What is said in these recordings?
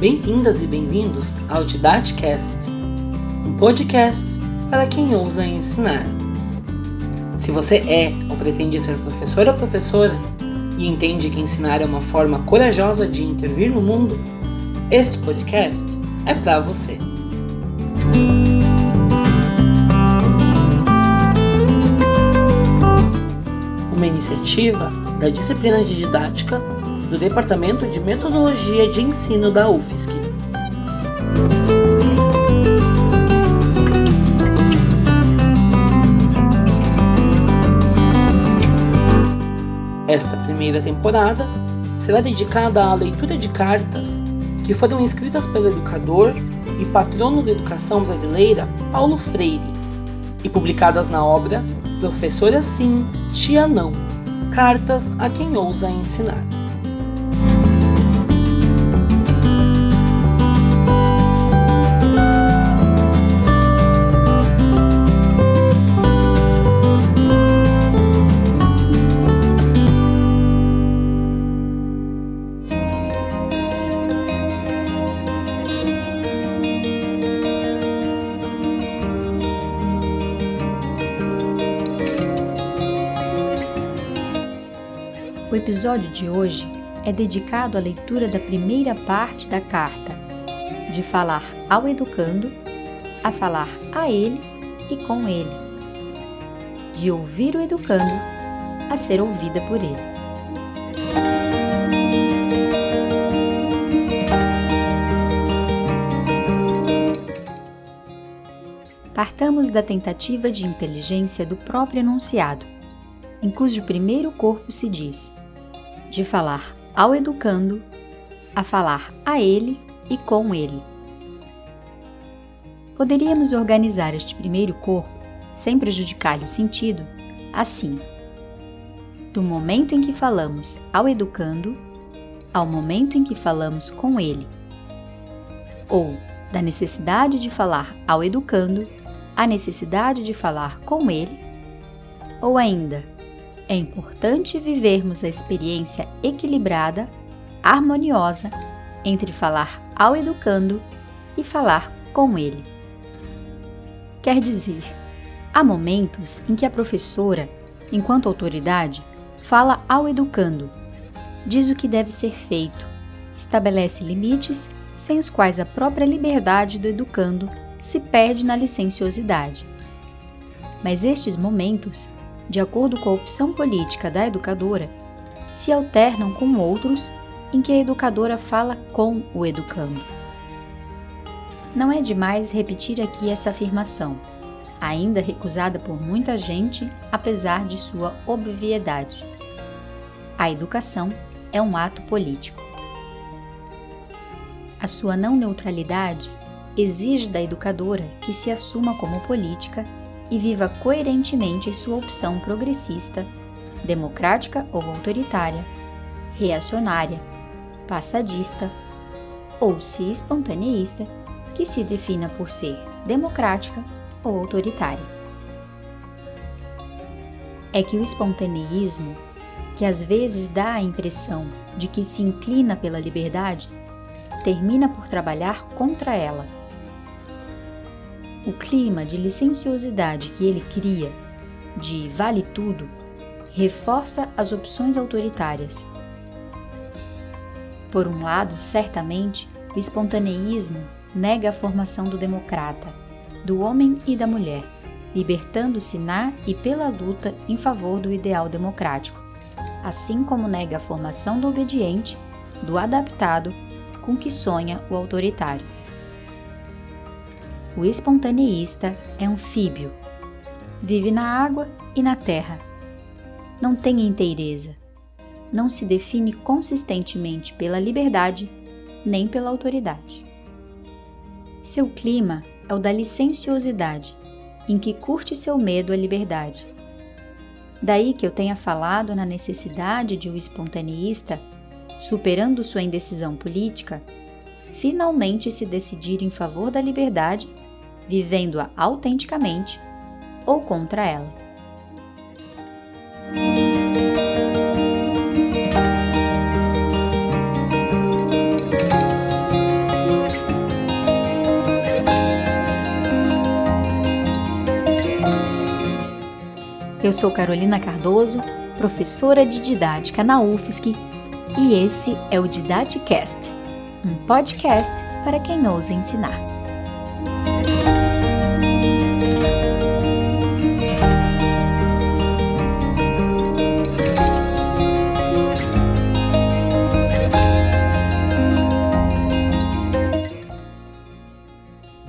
Bem-vindas e bem-vindos ao Didatcast, um podcast para quem ousa ensinar. Se você é ou pretende ser professor ou professora e entende que ensinar é uma forma corajosa de intervir no mundo, este podcast é para você. Uma iniciativa da disciplina de didática do Departamento de Metodologia de Ensino da UFSC. Esta primeira temporada será dedicada à leitura de cartas que foram escritas pelo educador e patrono da educação brasileira Paulo Freire e publicadas na obra Professora Sim, Tia Não Cartas a quem ousa ensinar. Episódio de hoje é dedicado à leitura da primeira parte da carta, de falar ao educando, a falar a ele e com ele, de ouvir o educando, a ser ouvida por ele. Partamos da tentativa de inteligência do próprio enunciado, em cujo primeiro corpo se diz de falar ao educando a falar a ele e com ele. Poderíamos organizar este primeiro corpo, sem prejudicar-lhe o sentido, assim: do momento em que falamos ao educando ao momento em que falamos com ele, ou da necessidade de falar ao educando à necessidade de falar com ele, ou ainda é importante vivermos a experiência equilibrada, harmoniosa entre falar ao educando e falar com ele. Quer dizer, há momentos em que a professora, enquanto autoridade, fala ao educando, diz o que deve ser feito, estabelece limites sem os quais a própria liberdade do educando se perde na licenciosidade. Mas estes momentos de acordo com a opção política da educadora, se alternam com outros em que a educadora fala com o educando. Não é demais repetir aqui essa afirmação, ainda recusada por muita gente, apesar de sua obviedade. A educação é um ato político. A sua não neutralidade exige da educadora que se assuma como política e viva coerentemente sua opção progressista, democrática ou autoritária, reacionária, passadista ou se espontaneísta, que se defina por ser democrática ou autoritária. É que o espontaneísmo, que às vezes dá a impressão de que se inclina pela liberdade, termina por trabalhar contra ela o clima de licenciosidade que ele cria, de vale tudo, reforça as opções autoritárias. Por um lado, certamente, o espontaneísmo nega a formação do democrata, do homem e da mulher, libertando-se na e pela luta em favor do ideal democrático, assim como nega a formação do obediente, do adaptado, com que sonha o autoritário. O espontaneísta é anfíbio. Vive na água e na terra. Não tem inteireza. Não se define consistentemente pela liberdade nem pela autoridade. Seu clima é o da licenciosidade, em que curte seu medo à liberdade. Daí que eu tenha falado na necessidade de o um espontaneísta, superando sua indecisão política, finalmente se decidir em favor da liberdade, vivendo-a autenticamente ou contra ela. Eu sou Carolina Cardoso, professora de didática na UFSC, e esse é o Didaticast um podcast para quem ousa ensinar.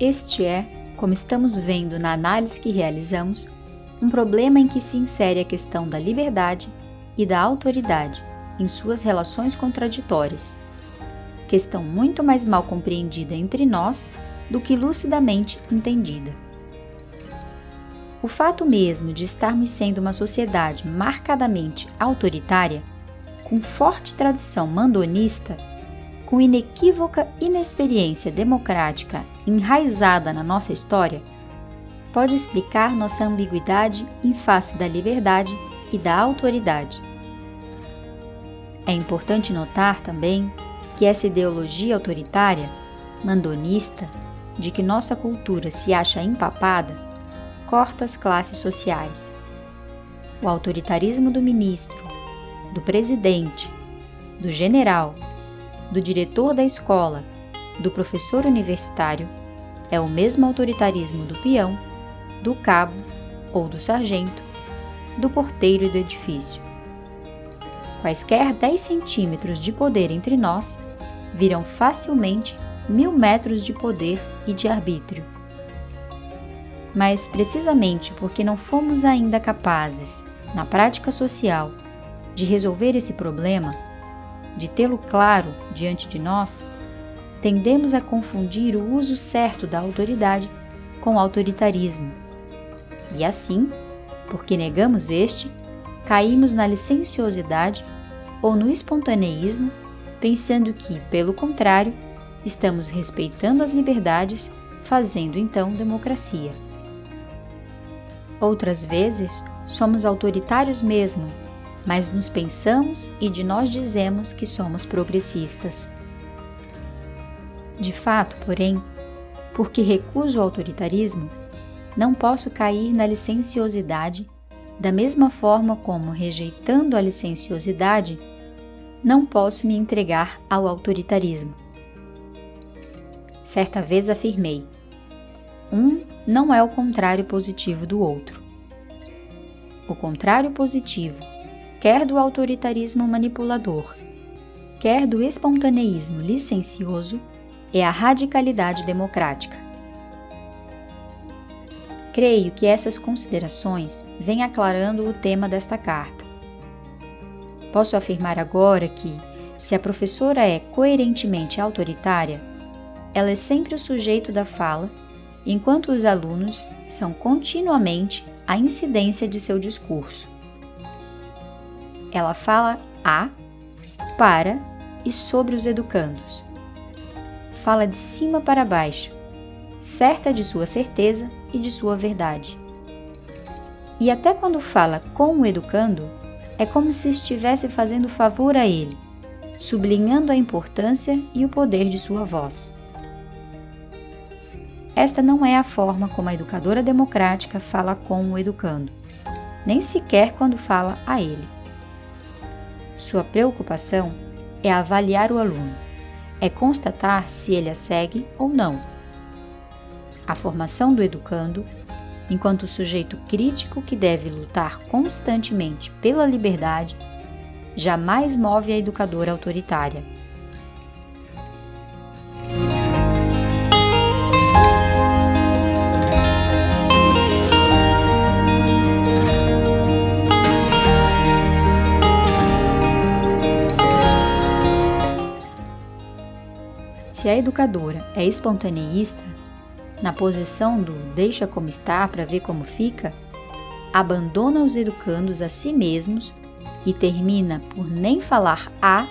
Este é, como estamos vendo na análise que realizamos, um problema em que se insere a questão da liberdade e da autoridade em suas relações contraditórias, questão muito mais mal compreendida entre nós do que lucidamente entendida. O fato mesmo de estarmos sendo uma sociedade marcadamente autoritária, com forte tradição mandonista, com inequívoca inexperiência democrática enraizada na nossa história, pode explicar nossa ambiguidade em face da liberdade e da autoridade. É importante notar também que essa ideologia autoritária, mandonista, de que nossa cultura se acha empapada, corta as classes sociais. O autoritarismo do ministro, do presidente, do general, do diretor da escola, do professor universitário é o mesmo autoritarismo do peão do cabo ou do sargento, do porteiro do edifício. Quaisquer 10 centímetros de poder entre nós viram facilmente mil metros de poder e de arbítrio. Mas precisamente porque não fomos ainda capazes, na prática social, de resolver esse problema, de tê-lo claro diante de nós, tendemos a confundir o uso certo da autoridade com autoritarismo e assim, porque negamos este, caímos na licenciosidade ou no espontaneísmo, pensando que, pelo contrário, estamos respeitando as liberdades, fazendo então democracia. Outras vezes, somos autoritários mesmo, mas nos pensamos e de nós dizemos que somos progressistas. De fato, porém, porque recuso o autoritarismo, não posso cair na licenciosidade, da mesma forma como, rejeitando a licenciosidade, não posso me entregar ao autoritarismo. Certa vez afirmei: um não é o contrário positivo do outro. O contrário positivo, quer do autoritarismo manipulador, quer do espontaneísmo licencioso, é a radicalidade democrática. Creio que essas considerações vêm aclarando o tema desta carta. Posso afirmar agora que, se a professora é coerentemente autoritária, ela é sempre o sujeito da fala, enquanto os alunos são continuamente a incidência de seu discurso. Ela fala a, para e sobre os educandos. Fala de cima para baixo, certa de sua certeza e de sua verdade. E até quando fala com o educando, é como se estivesse fazendo favor a ele, sublinhando a importância e o poder de sua voz. Esta não é a forma como a educadora democrática fala com o educando, nem sequer quando fala a ele. Sua preocupação é avaliar o aluno, é constatar se ele a segue ou não a formação do educando, enquanto sujeito crítico que deve lutar constantemente pela liberdade, jamais move a educadora autoritária. Se a educadora é espontaneísta, na posição do deixa como está para ver como fica, abandona os educandos a si mesmos e termina por nem falar a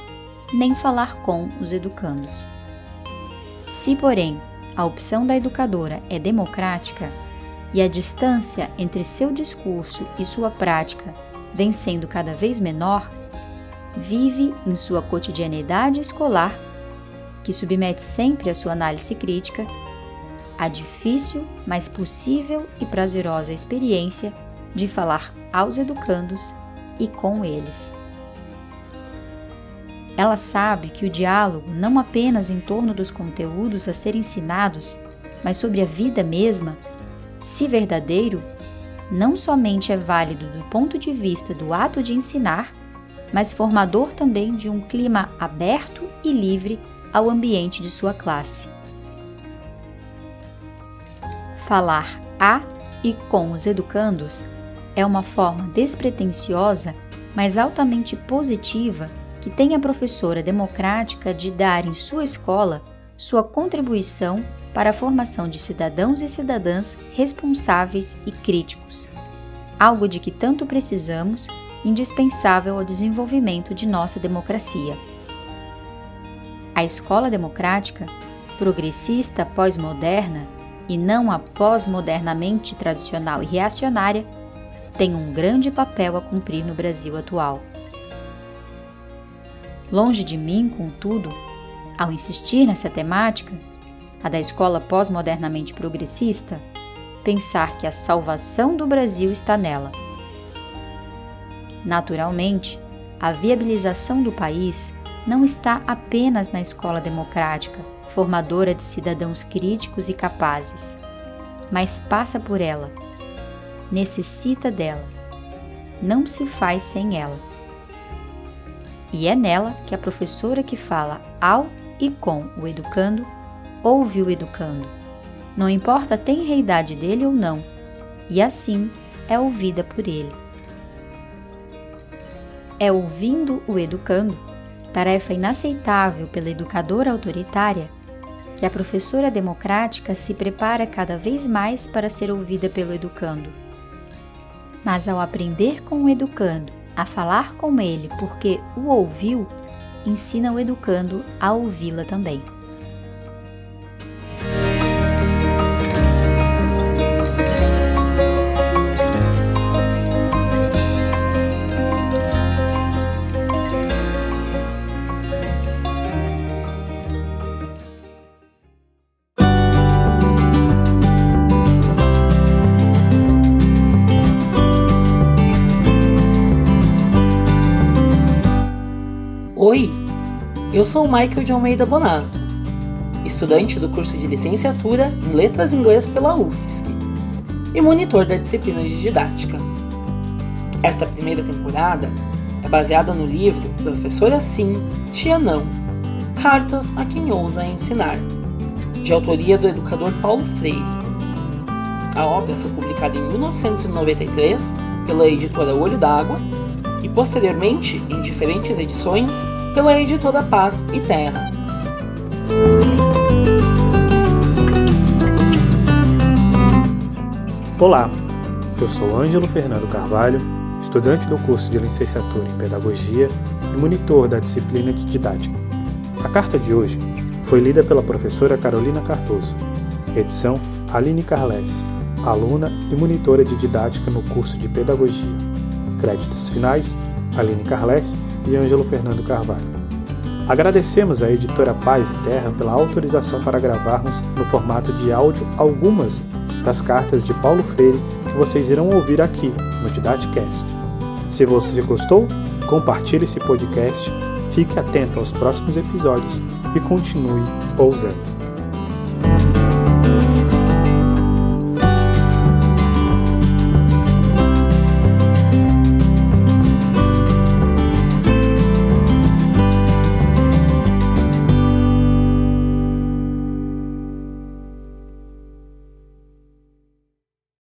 nem falar com os educandos. Se, porém, a opção da educadora é democrática e a distância entre seu discurso e sua prática vem sendo cada vez menor, vive em sua cotidianidade escolar, que submete sempre a sua análise crítica, a difícil, mas possível e prazerosa experiência de falar aos educandos e com eles. Ela sabe que o diálogo, não apenas em torno dos conteúdos a serem ensinados, mas sobre a vida mesma, se verdadeiro, não somente é válido do ponto de vista do ato de ensinar, mas formador também de um clima aberto e livre ao ambiente de sua classe. Falar a e com os educandos é uma forma despretensiosa, mas altamente positiva que tem a professora democrática de dar em sua escola sua contribuição para a formação de cidadãos e cidadãs responsáveis e críticos, algo de que tanto precisamos, indispensável ao desenvolvimento de nossa democracia. A escola democrática, progressista pós-moderna e não a pós-modernamente tradicional e reacionária, tem um grande papel a cumprir no Brasil atual. Longe de mim, contudo, ao insistir nessa temática, a da escola pós-modernamente progressista, pensar que a salvação do Brasil está nela. Naturalmente, a viabilização do país não está apenas na escola democrática, formadora de cidadãos críticos e capazes, mas passa por ela, necessita dela, não se faz sem ela. E é nela que a professora que fala ao e com o educando ouve o educando. Não importa a tenreidade dele ou não, e assim é ouvida por ele. É ouvindo o educando, tarefa inaceitável pela educadora autoritária, que a professora democrática se prepara cada vez mais para ser ouvida pelo educando. Mas ao aprender com o educando a falar com ele porque o ouviu, ensina o educando a ouvi-la também. Oi, eu sou o Michael de Almeida Bonato, estudante do curso de licenciatura em Letras Inglês pela UFSC e monitor da disciplina de didática. Esta primeira temporada é baseada no livro Professora Sim, Tia Não Cartas a quem ousa ensinar, de autoria do educador Paulo Freire. A obra foi publicada em 1993 pela editora Olho d'Água e posteriormente em diferentes edições pela editora Paz e Terra. Olá, eu sou Ângelo Fernando Carvalho, estudante do curso de licenciatura em Pedagogia e monitor da disciplina de Didática. A carta de hoje foi lida pela professora Carolina Cardoso, edição Aline Carles, aluna e monitora de Didática no curso de Pedagogia. Créditos finais Aline Carles e Ângelo Fernando Carvalho. Agradecemos à editora Paz e Terra pela autorização para gravarmos no formato de áudio algumas das cartas de Paulo Freire que vocês irão ouvir aqui no Didacast. Se você gostou, compartilhe esse podcast, fique atento aos próximos episódios e continue ousando.